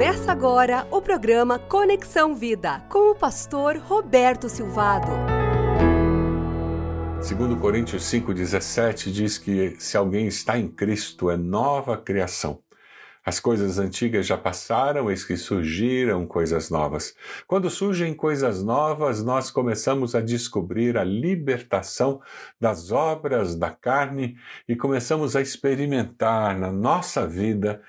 Começa agora o programa Conexão Vida com o pastor Roberto Silvado. Segundo Coríntios 5:17 diz que se alguém está em Cristo é nova criação. As coisas antigas já passaram, eis que surgiram coisas novas. Quando surgem coisas novas, nós começamos a descobrir a libertação das obras da carne e começamos a experimentar na nossa vida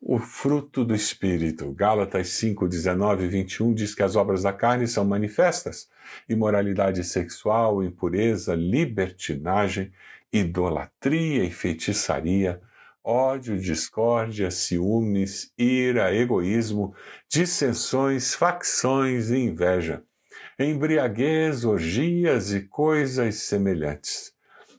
o fruto do Espírito. Gálatas 5, 19 e 21 diz que as obras da carne são manifestas: imoralidade sexual, impureza, libertinagem, idolatria e feitiçaria ódio, discórdia, ciúmes, ira, egoísmo, dissensões, facções e inveja, embriaguez, orgias e coisas semelhantes.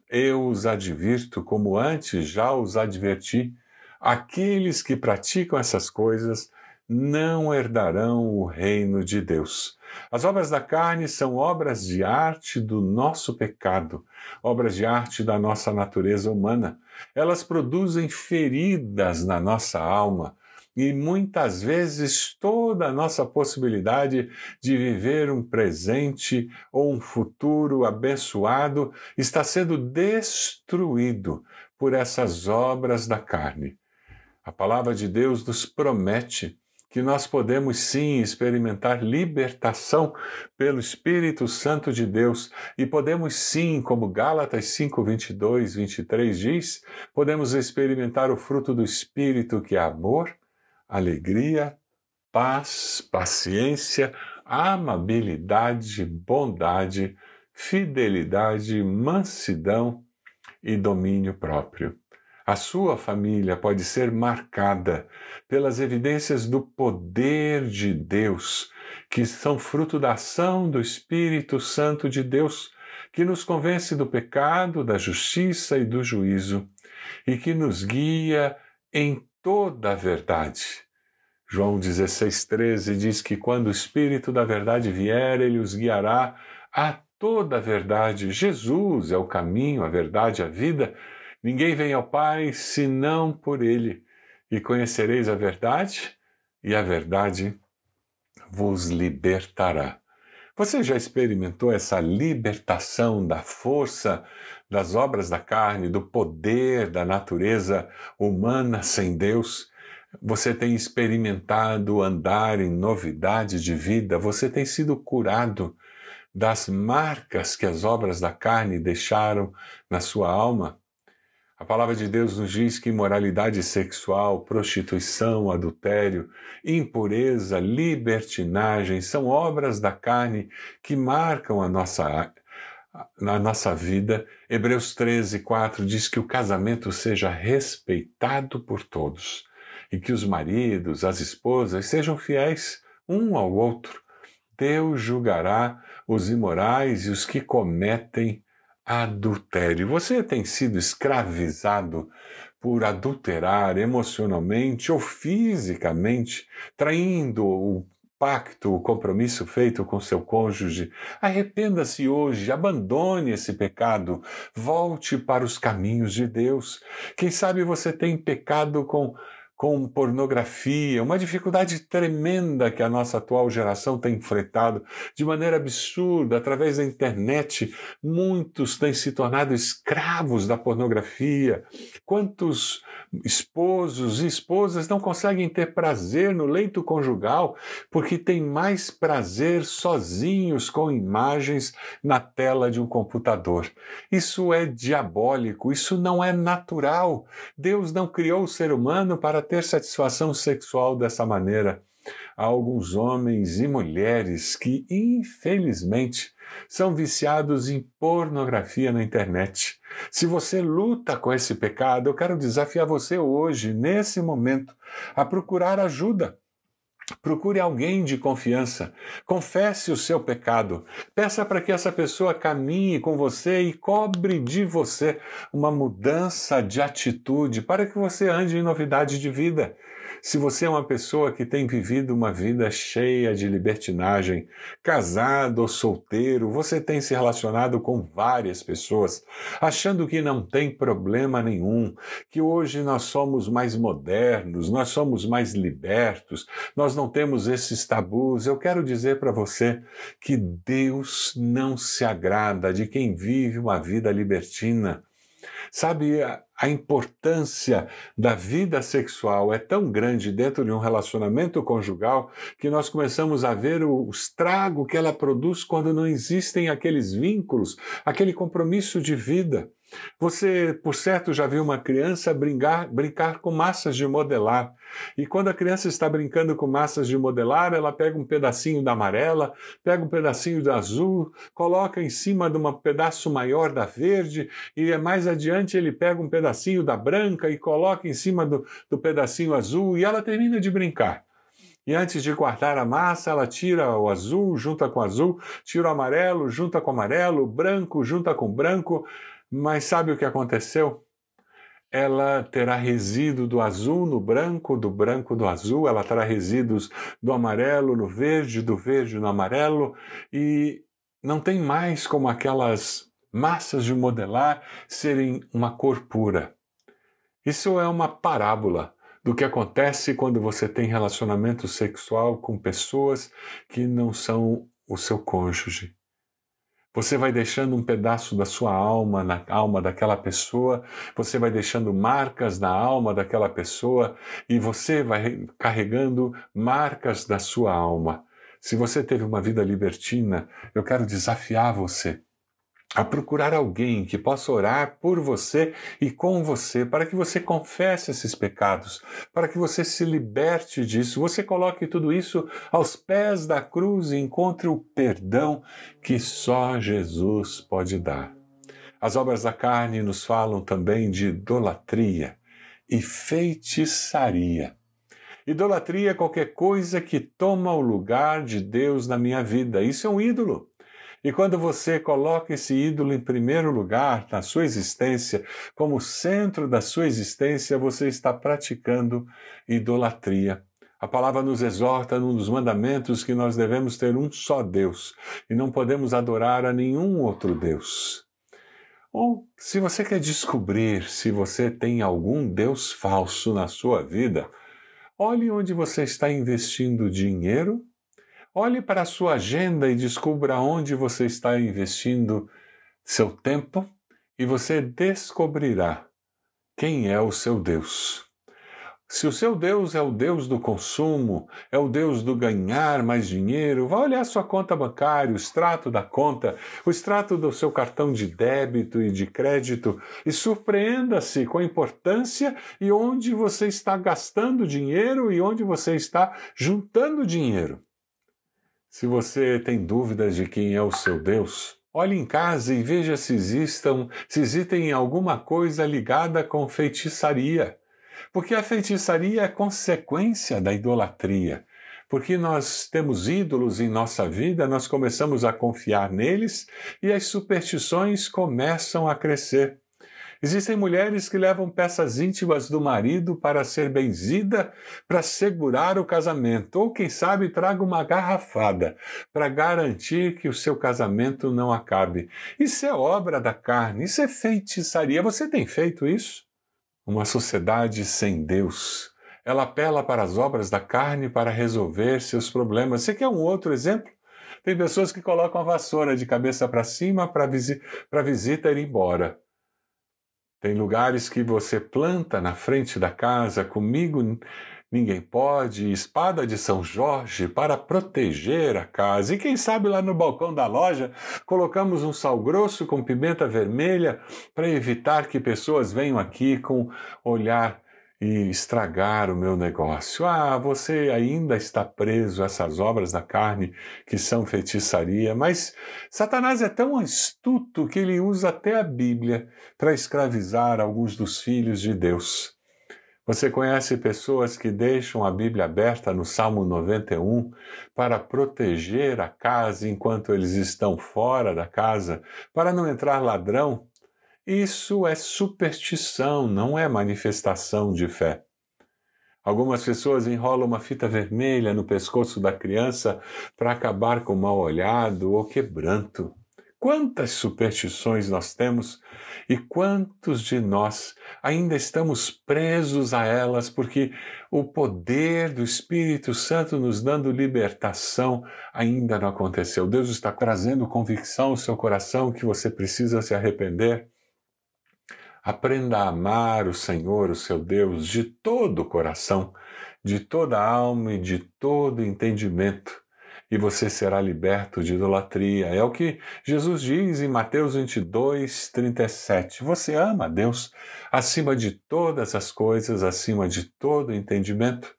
Eu os advirto como antes já os adverti. Aqueles que praticam essas coisas não herdarão o reino de Deus. As obras da carne são obras de arte do nosso pecado, obras de arte da nossa natureza humana. Elas produzem feridas na nossa alma e muitas vezes toda a nossa possibilidade de viver um presente ou um futuro abençoado está sendo destruído por essas obras da carne. A palavra de Deus nos promete que nós podemos sim experimentar libertação pelo Espírito Santo de Deus e podemos sim, como Gálatas 5, 22, 23 diz, podemos experimentar o fruto do Espírito que é amor, alegria, paz, paciência, amabilidade, bondade, fidelidade, mansidão e domínio próprio. A sua família pode ser marcada pelas evidências do poder de Deus, que são fruto da ação do Espírito Santo de Deus, que nos convence do pecado, da justiça e do juízo, e que nos guia em toda a verdade. João 16,13 diz que quando o Espírito da verdade vier, ele os guiará a toda a verdade. Jesus é o caminho, a verdade, a vida Ninguém vem ao Pai senão por Ele. E conhecereis a verdade, e a verdade vos libertará. Você já experimentou essa libertação da força das obras da carne, do poder da natureza humana sem Deus? Você tem experimentado andar em novidade de vida? Você tem sido curado das marcas que as obras da carne deixaram na sua alma? A palavra de Deus nos diz que imoralidade sexual, prostituição, adultério, impureza, libertinagem são obras da carne que marcam a nossa, a nossa vida. Hebreus 13, 4 diz que o casamento seja respeitado por todos e que os maridos, as esposas sejam fiéis um ao outro. Deus julgará os imorais e os que cometem adultério. Você tem sido escravizado por adulterar emocionalmente ou fisicamente, traindo o pacto, o compromisso feito com seu cônjuge. Arrependa-se hoje, abandone esse pecado, volte para os caminhos de Deus. Quem sabe você tem pecado com com pornografia, uma dificuldade tremenda que a nossa atual geração tem enfrentado de maneira absurda através da internet. Muitos têm se tornado escravos da pornografia. Quantos esposos e esposas não conseguem ter prazer no leito conjugal porque têm mais prazer sozinhos com imagens na tela de um computador? Isso é diabólico, isso não é natural. Deus não criou o ser humano para ter satisfação sexual dessa maneira. Há alguns homens e mulheres que, infelizmente, são viciados em pornografia na internet. Se você luta com esse pecado, eu quero desafiar você hoje, nesse momento, a procurar ajuda. Procure alguém de confiança, confesse o seu pecado, peça para que essa pessoa caminhe com você e cobre de você uma mudança de atitude para que você ande em novidade de vida. Se você é uma pessoa que tem vivido uma vida cheia de libertinagem, casado ou solteiro, você tem se relacionado com várias pessoas, achando que não tem problema nenhum, que hoje nós somos mais modernos, nós somos mais libertos, nós não temos esses tabus. Eu quero dizer para você que Deus não se agrada de quem vive uma vida libertina. Sabe, a importância da vida sexual é tão grande dentro de um relacionamento conjugal que nós começamos a ver o estrago que ela produz quando não existem aqueles vínculos, aquele compromisso de vida. Você, por certo, já viu uma criança brincar, brincar com massas de modelar. E quando a criança está brincando com massas de modelar, ela pega um pedacinho da amarela, pega um pedacinho da azul, coloca em cima de um pedaço maior da verde, e mais adiante ele pega um pedacinho da branca e coloca em cima do, do pedacinho azul, e ela termina de brincar. E antes de guardar a massa, ela tira o azul, junta com o azul, tira o amarelo, junta com o amarelo, o branco, junta com o branco. Mas sabe o que aconteceu? Ela terá resíduo do azul no branco, do branco do azul, ela terá resíduos do amarelo no verde, do verde no amarelo, e não tem mais como aquelas massas de modelar serem uma cor pura. Isso é uma parábola do que acontece quando você tem relacionamento sexual com pessoas que não são o seu cônjuge. Você vai deixando um pedaço da sua alma na alma daquela pessoa, você vai deixando marcas na alma daquela pessoa e você vai carregando marcas da sua alma. Se você teve uma vida libertina, eu quero desafiar você a procurar alguém que possa orar por você e com você, para que você confesse esses pecados, para que você se liberte disso, você coloque tudo isso aos pés da cruz e encontre o perdão que só Jesus pode dar. As obras da carne nos falam também de idolatria e feitiçaria. Idolatria é qualquer coisa que toma o lugar de Deus na minha vida. Isso é um ídolo. E quando você coloca esse ídolo em primeiro lugar na sua existência, como centro da sua existência, você está praticando idolatria. A palavra nos exorta num dos mandamentos que nós devemos ter um só Deus e não podemos adorar a nenhum outro Deus. Ou, se você quer descobrir se você tem algum Deus falso na sua vida, olhe onde você está investindo dinheiro Olhe para a sua agenda e descubra onde você está investindo seu tempo e você descobrirá quem é o seu Deus. Se o seu Deus é o Deus do consumo, é o Deus do ganhar mais dinheiro, vá olhar sua conta bancária, o extrato da conta, o extrato do seu cartão de débito e de crédito e surpreenda-se com a importância e onde você está gastando dinheiro e onde você está juntando dinheiro. Se você tem dúvidas de quem é o seu Deus, olhe em casa e veja se existam, se existem alguma coisa ligada com feitiçaria. Porque a feitiçaria é consequência da idolatria. Porque nós temos ídolos em nossa vida, nós começamos a confiar neles e as superstições começam a crescer. Existem mulheres que levam peças íntimas do marido para ser benzida, para segurar o casamento, ou quem sabe traga uma garrafada para garantir que o seu casamento não acabe. Isso é obra da carne, isso é feitiçaria. Você tem feito isso? Uma sociedade sem Deus. Ela apela para as obras da carne para resolver seus problemas. Você quer um outro exemplo? Tem pessoas que colocam a vassoura de cabeça para cima para visi visita ir embora. Tem lugares que você planta na frente da casa, comigo ninguém pode, espada de São Jorge para proteger a casa. E quem sabe lá no balcão da loja colocamos um sal grosso com pimenta vermelha para evitar que pessoas venham aqui com olhar e estragar o meu negócio. Ah, você ainda está preso a essas obras da carne que são feitiçaria, mas Satanás é tão astuto que ele usa até a Bíblia para escravizar alguns dos filhos de Deus. Você conhece pessoas que deixam a Bíblia aberta no Salmo 91 para proteger a casa enquanto eles estão fora da casa, para não entrar ladrão isso é superstição, não é manifestação de fé. Algumas pessoas enrolam uma fita vermelha no pescoço da criança para acabar com o mal olhado ou quebranto. Quantas superstições nós temos e quantos de nós ainda estamos presos a elas porque o poder do Espírito Santo nos dando libertação ainda não aconteceu. Deus está trazendo convicção ao seu coração que você precisa se arrepender. Aprenda a amar o Senhor, o seu Deus, de todo o coração, de toda a alma e de todo entendimento e você será liberto de idolatria. É o que Jesus diz em Mateus 22, 37. Você ama Deus acima de todas as coisas, acima de todo entendimento.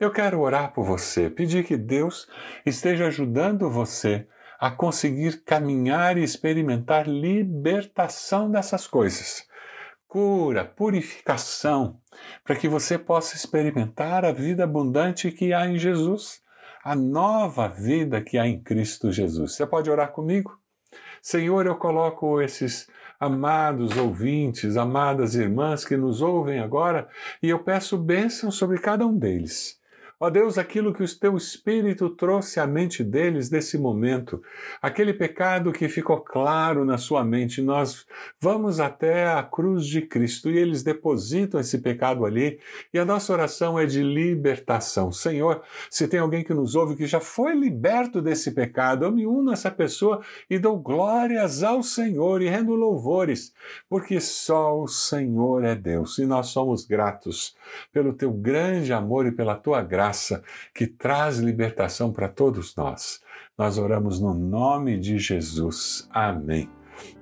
Eu quero orar por você, pedir que Deus esteja ajudando você a conseguir caminhar e experimentar libertação dessas coisas. Cura, purificação, para que você possa experimentar a vida abundante que há em Jesus a nova vida que há em Cristo Jesus. Você pode orar comigo? Senhor, eu coloco esses amados ouvintes, amadas irmãs que nos ouvem agora, e eu peço bênção sobre cada um deles. Ó Deus, aquilo que o teu Espírito trouxe à mente deles nesse momento, aquele pecado que ficou claro na sua mente, nós vamos até a cruz de Cristo e eles depositam esse pecado ali e a nossa oração é de libertação. Senhor, se tem alguém que nos ouve que já foi liberto desse pecado, eu me uno a essa pessoa e dou glórias ao Senhor e rendo louvores, porque só o Senhor é Deus e nós somos gratos pelo teu grande amor e pela tua graça graça que traz libertação para todos nós. Nós oramos no nome de Jesus. Amém.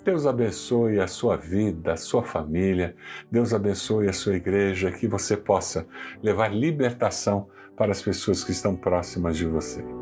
Deus abençoe a sua vida, a sua família. Deus abençoe a sua igreja, que você possa levar libertação para as pessoas que estão próximas de você. Você